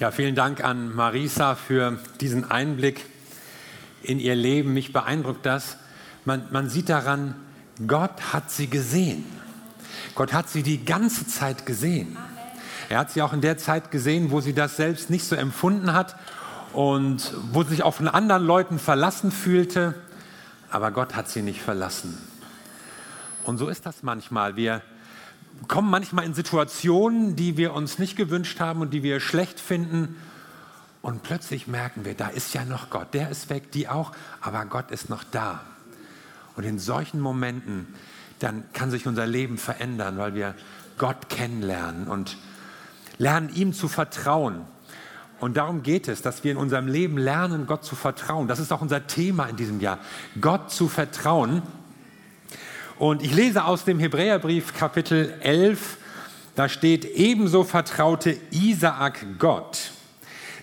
Ja, vielen Dank an Marisa für diesen Einblick in ihr Leben. Mich beeindruckt das. Man, man sieht daran, Gott hat sie gesehen. Gott hat sie die ganze Zeit gesehen. Er hat sie auch in der Zeit gesehen, wo sie das selbst nicht so empfunden hat und wo sie sich auch von anderen Leuten verlassen fühlte. Aber Gott hat sie nicht verlassen. Und so ist das manchmal. Wir kommen manchmal in Situationen, die wir uns nicht gewünscht haben und die wir schlecht finden. Und plötzlich merken wir, da ist ja noch Gott. Der ist weg, die auch, aber Gott ist noch da. Und in solchen Momenten, dann kann sich unser Leben verändern, weil wir Gott kennenlernen und lernen, ihm zu vertrauen. Und darum geht es, dass wir in unserem Leben lernen, Gott zu vertrauen. Das ist auch unser Thema in diesem Jahr, Gott zu vertrauen. Und ich lese aus dem Hebräerbrief Kapitel 11, da steht, ebenso vertraute Isaak Gott.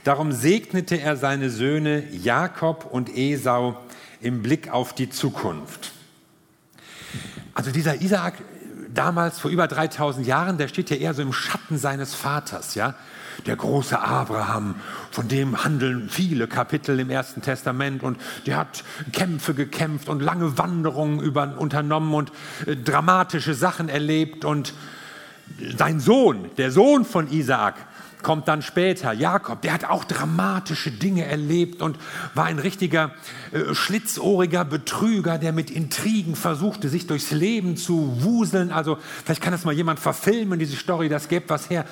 Darum segnete er seine Söhne Jakob und Esau im Blick auf die Zukunft. Also dieser Isaak damals vor über 3000 Jahren, der steht ja eher so im Schatten seines Vaters, ja der große Abraham, von dem handeln viele Kapitel im Ersten Testament und der hat Kämpfe gekämpft und lange Wanderungen über, unternommen und äh, dramatische Sachen erlebt und sein Sohn, der Sohn von Isaak, kommt dann später, Jakob, der hat auch dramatische Dinge erlebt und war ein richtiger äh, schlitzohriger Betrüger, der mit Intrigen versuchte, sich durchs Leben zu wuseln. Also vielleicht kann das mal jemand verfilmen, diese Story, das gäbe was her.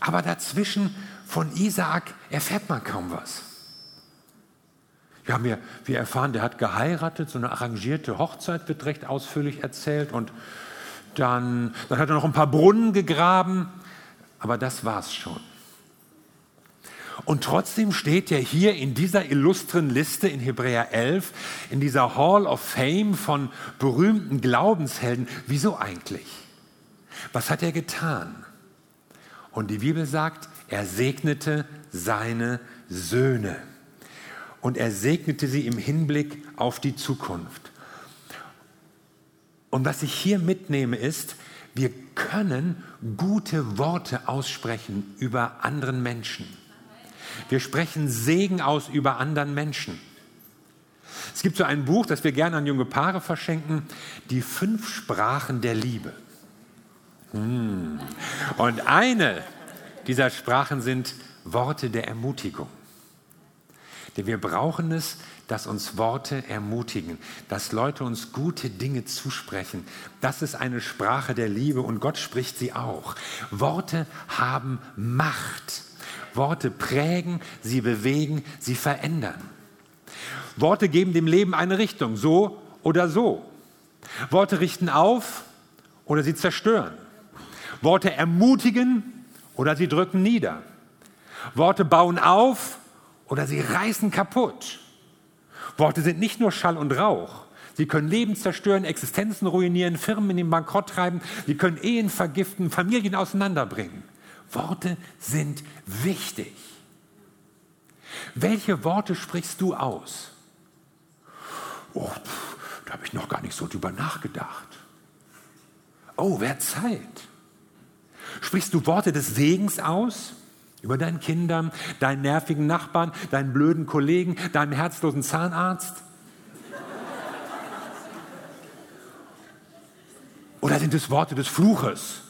Aber dazwischen von Isaak erfährt man kaum was. Wir, haben ja, wir erfahren, der hat geheiratet, so eine arrangierte Hochzeit wird recht ausführlich erzählt. Und dann, dann hat er noch ein paar Brunnen gegraben. Aber das war's schon. Und trotzdem steht er hier in dieser illustren Liste in Hebräer 11, in dieser Hall of Fame von berühmten Glaubenshelden. Wieso eigentlich? Was hat er getan? Und die Bibel sagt, er segnete seine Söhne. Und er segnete sie im Hinblick auf die Zukunft. Und was ich hier mitnehme ist, wir können gute Worte aussprechen über anderen Menschen. Wir sprechen Segen aus über anderen Menschen. Es gibt so ein Buch, das wir gerne an junge Paare verschenken, die fünf Sprachen der Liebe. Hm. Und eine dieser Sprachen sind Worte der Ermutigung. Denn wir brauchen es, dass uns Worte ermutigen, dass Leute uns gute Dinge zusprechen. Das ist eine Sprache der Liebe und Gott spricht sie auch. Worte haben Macht. Worte prägen, sie bewegen, sie verändern. Worte geben dem Leben eine Richtung, so oder so. Worte richten auf oder sie zerstören. Worte ermutigen oder sie drücken nieder. Worte bauen auf oder sie reißen kaputt. Worte sind nicht nur Schall und Rauch. Sie können Leben zerstören, Existenzen ruinieren, Firmen in den Bankrott treiben. Sie können Ehen vergiften, Familien auseinanderbringen. Worte sind wichtig. Welche Worte sprichst du aus? Oh, da habe ich noch gar nicht so drüber nachgedacht. Oh, wer Zeit. Sprichst du Worte des Segens aus? Über deinen Kindern, deinen nervigen Nachbarn, deinen blöden Kollegen, deinen herzlosen Zahnarzt? Oder sind es Worte des Fluches?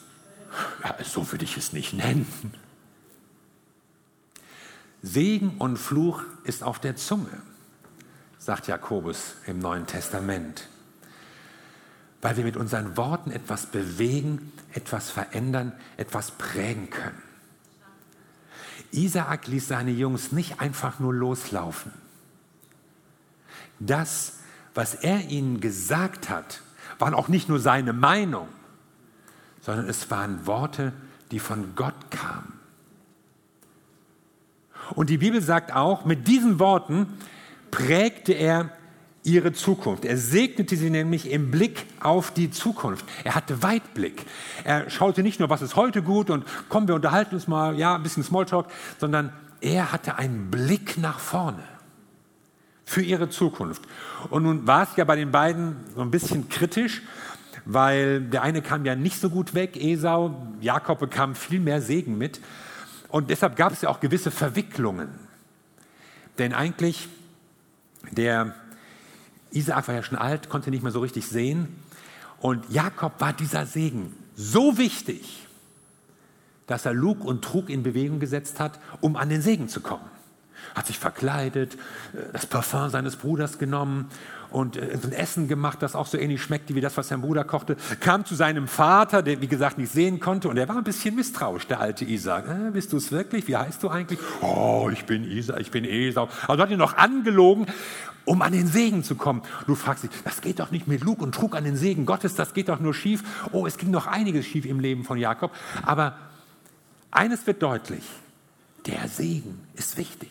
Ja, so würde ich es nicht nennen. Segen und Fluch ist auf der Zunge, sagt Jakobus im Neuen Testament weil wir mit unseren Worten etwas bewegen, etwas verändern, etwas prägen können. Isaak ließ seine Jungs nicht einfach nur loslaufen. Das, was er ihnen gesagt hat, waren auch nicht nur seine Meinung, sondern es waren Worte, die von Gott kamen. Und die Bibel sagt auch, mit diesen Worten prägte er ihre Zukunft. Er segnete sie nämlich im Blick auf die Zukunft. Er hatte Weitblick. Er schaute nicht nur, was ist heute gut und kommen wir unterhalten uns mal, ja, ein bisschen Smalltalk, sondern er hatte einen Blick nach vorne für ihre Zukunft. Und nun war es ja bei den beiden so ein bisschen kritisch, weil der eine kam ja nicht so gut weg, Esau, Jakob bekam viel mehr Segen mit. Und deshalb gab es ja auch gewisse Verwicklungen. Denn eigentlich, der Isaak war ja schon alt, konnte nicht mehr so richtig sehen. Und Jakob war dieser Segen so wichtig, dass er Lug und Trug in Bewegung gesetzt hat, um an den Segen zu kommen. Hat sich verkleidet, äh, das Parfum seines Bruders genommen und äh, ein Essen gemacht, das auch so ähnlich schmeckte wie das, was sein Bruder kochte, kam zu seinem Vater, der wie gesagt nicht sehen konnte und er war ein bisschen misstrauisch, der alte Isaac. Äh, bist du es wirklich? Wie heißt du eigentlich? Oh, ich bin Isaac, ich bin Esau. Also hat ihn noch angelogen, um an den Segen zu kommen. Du fragst dich, das geht doch nicht mit Lug und Trug an den Segen Gottes, das geht doch nur schief. Oh, es ging noch einiges schief im Leben von Jakob. Aber eines wird deutlich, der Segen ist wichtig.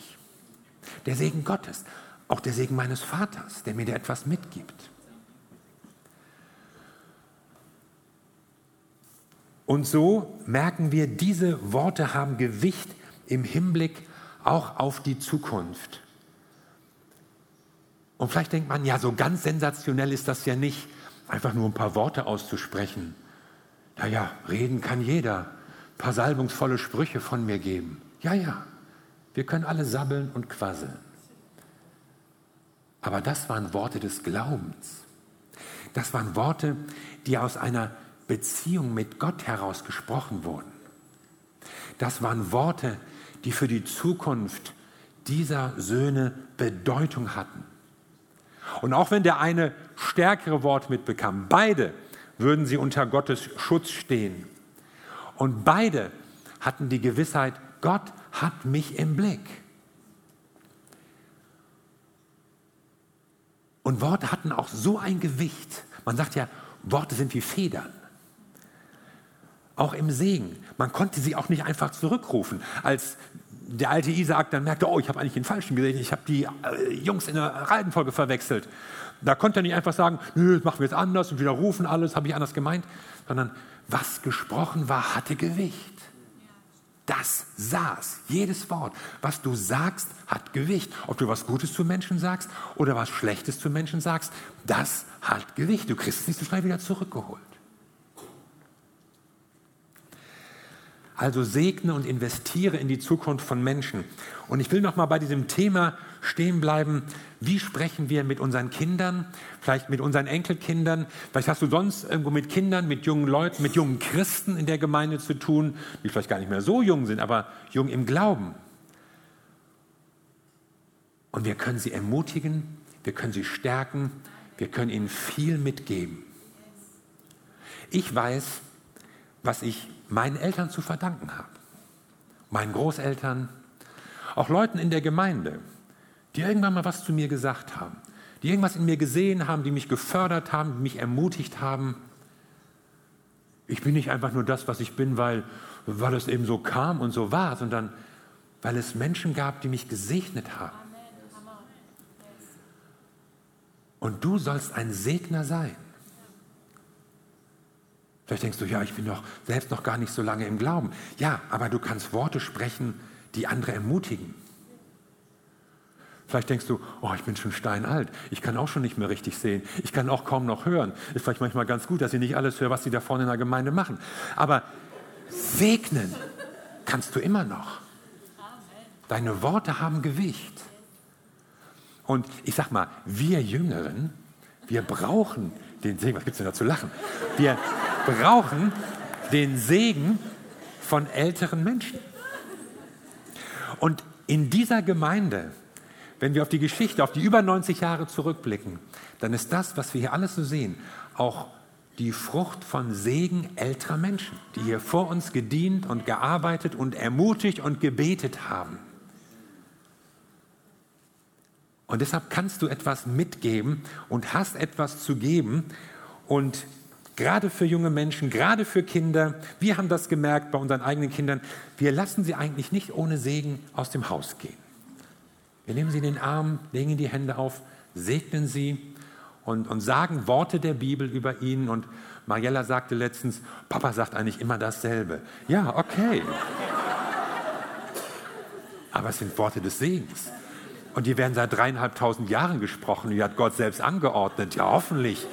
Der Segen Gottes. Auch der Segen meines Vaters, der mir da etwas mitgibt. Und so merken wir, diese Worte haben Gewicht im Hinblick auch auf die Zukunft. Und vielleicht denkt man, ja, so ganz sensationell ist das ja nicht, einfach nur ein paar Worte auszusprechen. Naja, reden kann jeder. Ein paar salbungsvolle Sprüche von mir geben. Ja, ja, wir können alle sabbeln und quasseln. Aber das waren Worte des Glaubens. Das waren Worte, die aus einer Beziehung mit Gott heraus gesprochen wurden. Das waren Worte, die für die Zukunft dieser Söhne Bedeutung hatten. Und auch wenn der eine stärkere Wort mitbekam, beide würden sie unter Gottes Schutz stehen. Und beide hatten die Gewissheit, Gott hat mich im Blick. Und Worte hatten auch so ein Gewicht. Man sagt ja, Worte sind wie Federn. Auch im Segen. Man konnte sie auch nicht einfach zurückrufen. Als der alte Isaak dann merkte, oh, ich habe eigentlich den Falschen gesehen, ich habe die äh, Jungs in der Reihenfolge verwechselt. Da konnte er nicht einfach sagen, nö, das machen wir jetzt anders und wieder rufen alles, habe ich anders gemeint, sondern was gesprochen war, hatte Gewicht das saß. Jedes Wort, was du sagst, hat Gewicht. Ob du was Gutes zu Menschen sagst oder was Schlechtes zu Menschen sagst, das hat Gewicht. Du kriegst es nicht so schnell wieder zurückgeholt. Also segne und investiere in die Zukunft von Menschen. Und ich will noch mal bei diesem Thema stehen bleiben. Wie sprechen wir mit unseren Kindern, vielleicht mit unseren Enkelkindern? Vielleicht hast du sonst irgendwo mit Kindern, mit jungen Leuten, mit jungen Christen in der Gemeinde zu tun, die vielleicht gar nicht mehr so jung sind, aber jung im Glauben. Und wir können sie ermutigen, wir können sie stärken, wir können ihnen viel mitgeben. Ich weiß, was ich meinen Eltern zu verdanken habe, meinen Großeltern, auch Leuten in der Gemeinde die irgendwann mal was zu mir gesagt haben, die irgendwas in mir gesehen haben, die mich gefördert haben, die mich ermutigt haben. Ich bin nicht einfach nur das, was ich bin, weil, weil es eben so kam und so war, sondern weil es Menschen gab, die mich gesegnet haben. Und du sollst ein Segner sein. Vielleicht denkst du, ja, ich bin doch selbst noch gar nicht so lange im Glauben. Ja, aber du kannst Worte sprechen, die andere ermutigen. Vielleicht denkst du, oh, ich bin schon steinalt. Ich kann auch schon nicht mehr richtig sehen. Ich kann auch kaum noch hören. Ist vielleicht manchmal ganz gut, dass ich nicht alles höre, was die da vorne in der Gemeinde machen. Aber segnen kannst du immer noch. Deine Worte haben Gewicht. Und ich sag mal, wir Jüngeren, wir brauchen den Segen. Was gibt es denn da zu lachen? Wir brauchen den Segen von älteren Menschen. Und in dieser Gemeinde wenn wir auf die Geschichte, auf die über 90 Jahre zurückblicken, dann ist das, was wir hier alles so sehen, auch die Frucht von Segen älterer Menschen, die hier vor uns gedient und gearbeitet und ermutigt und gebetet haben. Und deshalb kannst du etwas mitgeben und hast etwas zu geben. Und gerade für junge Menschen, gerade für Kinder, wir haben das gemerkt bei unseren eigenen Kindern, wir lassen sie eigentlich nicht ohne Segen aus dem Haus gehen. Wir nehmen sie in den Arm, legen ihnen die Hände auf, segnen sie und, und sagen Worte der Bibel über ihn. Und Mariella sagte letztens, Papa sagt eigentlich immer dasselbe. Ja, okay. Aber es sind Worte des Segens. Und die werden seit dreieinhalbtausend Jahren gesprochen. Die hat Gott selbst angeordnet. Ja, hoffentlich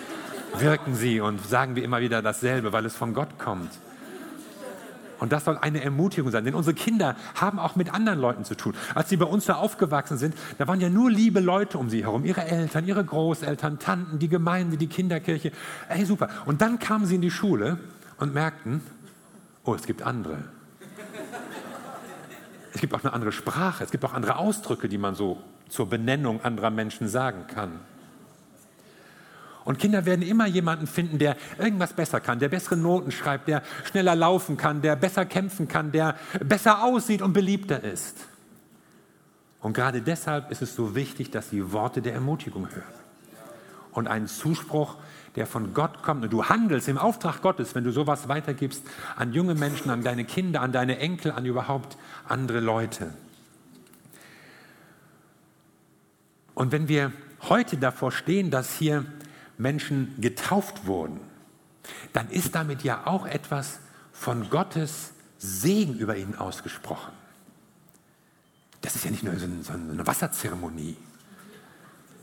wirken sie und sagen wir immer wieder dasselbe, weil es von Gott kommt. Und das soll eine Ermutigung sein, denn unsere Kinder haben auch mit anderen Leuten zu tun. Als sie bei uns da aufgewachsen sind, da waren ja nur liebe Leute um sie herum, ihre Eltern, ihre Großeltern, Tanten, die Gemeinde, die Kinderkirche. Ey, super. Und dann kamen sie in die Schule und merkten, oh, es gibt andere. Es gibt auch eine andere Sprache, es gibt auch andere Ausdrücke, die man so zur Benennung anderer Menschen sagen kann. Und Kinder werden immer jemanden finden, der irgendwas besser kann, der bessere Noten schreibt, der schneller laufen kann, der besser kämpfen kann, der besser aussieht und beliebter ist. Und gerade deshalb ist es so wichtig, dass sie Worte der Ermutigung hören. Und einen Zuspruch, der von Gott kommt. Und du handelst im Auftrag Gottes, wenn du sowas weitergibst an junge Menschen, an deine Kinder, an deine Enkel, an überhaupt andere Leute. Und wenn wir heute davor stehen, dass hier Menschen getauft wurden, dann ist damit ja auch etwas von Gottes Segen über ihnen ausgesprochen. Das ist ja nicht nur so eine Wasserzeremonie,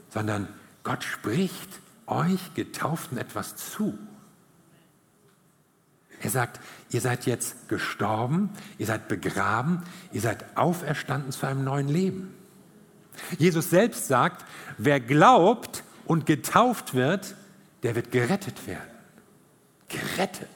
sondern Gott spricht euch Getauften etwas zu. Er sagt, ihr seid jetzt gestorben, ihr seid begraben, ihr seid auferstanden zu einem neuen Leben. Jesus selbst sagt, wer glaubt und getauft wird, der wird gerettet werden. Gerettet.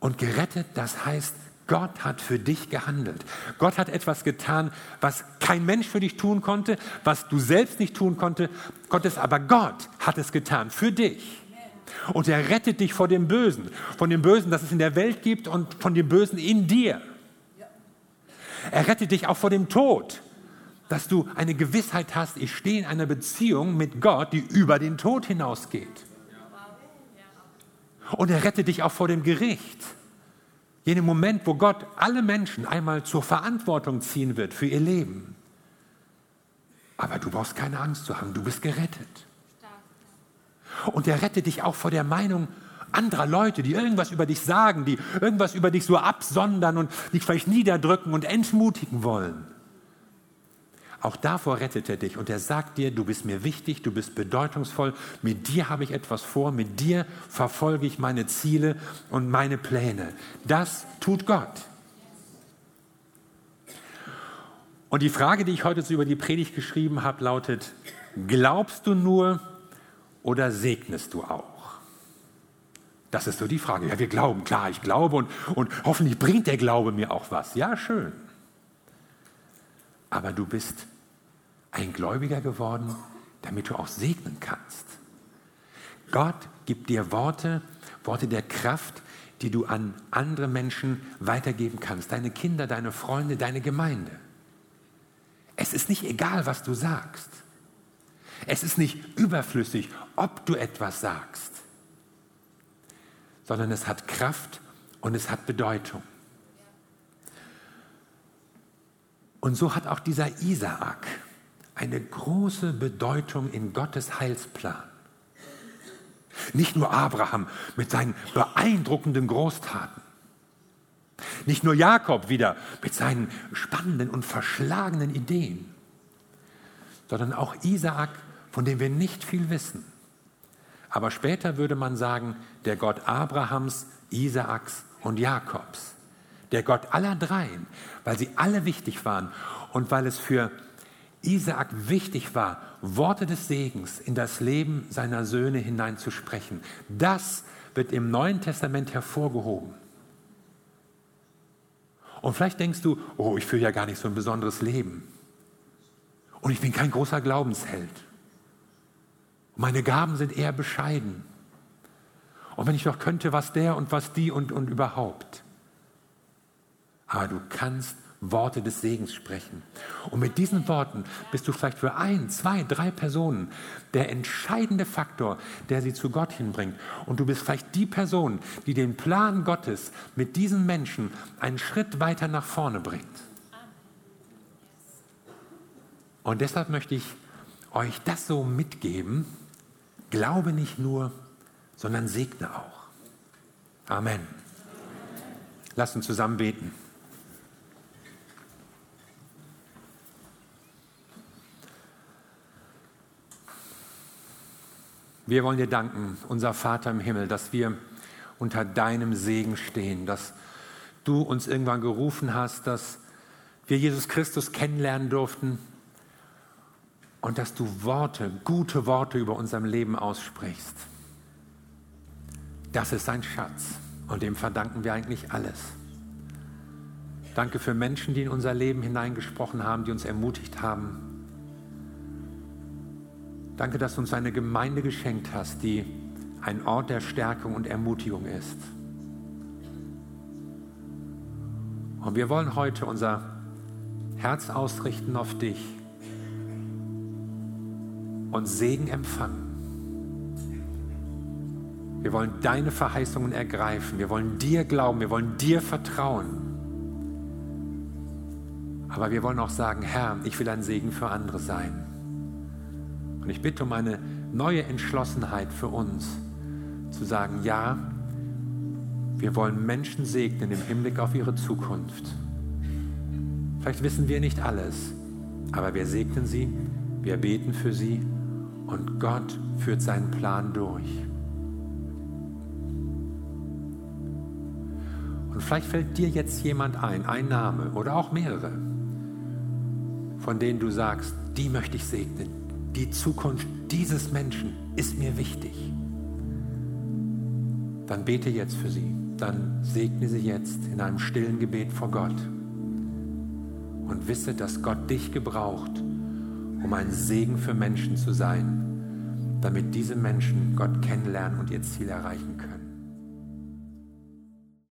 Und gerettet, das heißt, Gott hat für dich gehandelt. Gott hat etwas getan, was kein Mensch für dich tun konnte, was du selbst nicht tun konnte. Gottes, aber Gott hat es getan für dich. Und er rettet dich vor dem Bösen, von dem Bösen, das es in der Welt gibt und von dem Bösen in dir. Er rettet dich auch vor dem Tod, dass du eine Gewissheit hast, ich stehe in einer Beziehung mit Gott, die über den Tod hinausgeht. Und er rettet dich auch vor dem Gericht. Jenem Moment, wo Gott alle Menschen einmal zur Verantwortung ziehen wird für ihr Leben. Aber du brauchst keine Angst zu haben, du bist gerettet. Und er rettet dich auch vor der Meinung anderer Leute, die irgendwas über dich sagen, die irgendwas über dich so absondern und dich vielleicht niederdrücken und entmutigen wollen. Auch davor rettet er dich und er sagt dir, du bist mir wichtig, du bist bedeutungsvoll, mit dir habe ich etwas vor, mit dir verfolge ich meine Ziele und meine Pläne. Das tut Gott. Und die Frage, die ich heute so über die Predigt geschrieben habe, lautet, glaubst du nur oder segnest du auch? Das ist so die Frage. Ja, wir glauben, klar, ich glaube und, und hoffentlich bringt der Glaube mir auch was. Ja, schön aber du bist ein Gläubiger geworden, damit du auch segnen kannst. Gott gibt dir Worte, Worte der Kraft, die du an andere Menschen weitergeben kannst. Deine Kinder, deine Freunde, deine Gemeinde. Es ist nicht egal, was du sagst. Es ist nicht überflüssig, ob du etwas sagst, sondern es hat Kraft und es hat Bedeutung. Und so hat auch dieser Isaak eine große Bedeutung in Gottes Heilsplan. Nicht nur Abraham mit seinen beeindruckenden Großtaten. Nicht nur Jakob wieder mit seinen spannenden und verschlagenen Ideen, sondern auch Isaak, von dem wir nicht viel wissen. Aber später würde man sagen, der Gott Abrahams, Isaaks und Jakobs der Gott aller dreien, weil sie alle wichtig waren und weil es für Isaak wichtig war, Worte des Segens in das Leben seiner Söhne hineinzusprechen. Das wird im Neuen Testament hervorgehoben. Und vielleicht denkst du, oh, ich führe ja gar nicht so ein besonderes Leben. Und ich bin kein großer Glaubensheld. Meine Gaben sind eher bescheiden. Und wenn ich doch könnte, was der und was die und, und überhaupt aber du kannst Worte des Segens sprechen. Und mit diesen Worten bist du vielleicht für ein, zwei, drei Personen der entscheidende Faktor, der sie zu Gott hinbringt. Und du bist vielleicht die Person, die den Plan Gottes mit diesen Menschen einen Schritt weiter nach vorne bringt. Und deshalb möchte ich euch das so mitgeben. Glaube nicht nur, sondern segne auch. Amen. Lass uns zusammen beten. Wir wollen dir danken, unser Vater im Himmel, dass wir unter deinem Segen stehen, dass du uns irgendwann gerufen hast, dass wir Jesus Christus kennenlernen durften und dass du Worte, gute Worte über unserem Leben aussprichst. Das ist ein Schatz und dem verdanken wir eigentlich alles. Danke für Menschen, die in unser Leben hineingesprochen haben, die uns ermutigt haben. Danke, dass du uns eine Gemeinde geschenkt hast, die ein Ort der Stärkung und Ermutigung ist. Und wir wollen heute unser Herz ausrichten auf dich und Segen empfangen. Wir wollen deine Verheißungen ergreifen. Wir wollen dir glauben. Wir wollen dir vertrauen. Aber wir wollen auch sagen, Herr, ich will ein Segen für andere sein. Und ich bitte um eine neue Entschlossenheit für uns, zu sagen, ja, wir wollen Menschen segnen im Hinblick auf ihre Zukunft. Vielleicht wissen wir nicht alles, aber wir segnen sie, wir beten für sie und Gott führt seinen Plan durch. Und vielleicht fällt dir jetzt jemand ein, ein Name oder auch mehrere, von denen du sagst, die möchte ich segnen. Die Zukunft dieses Menschen ist mir wichtig. Dann bete jetzt für sie. Dann segne sie jetzt in einem stillen Gebet vor Gott. Und wisse, dass Gott dich gebraucht, um ein Segen für Menschen zu sein, damit diese Menschen Gott kennenlernen und ihr Ziel erreichen können.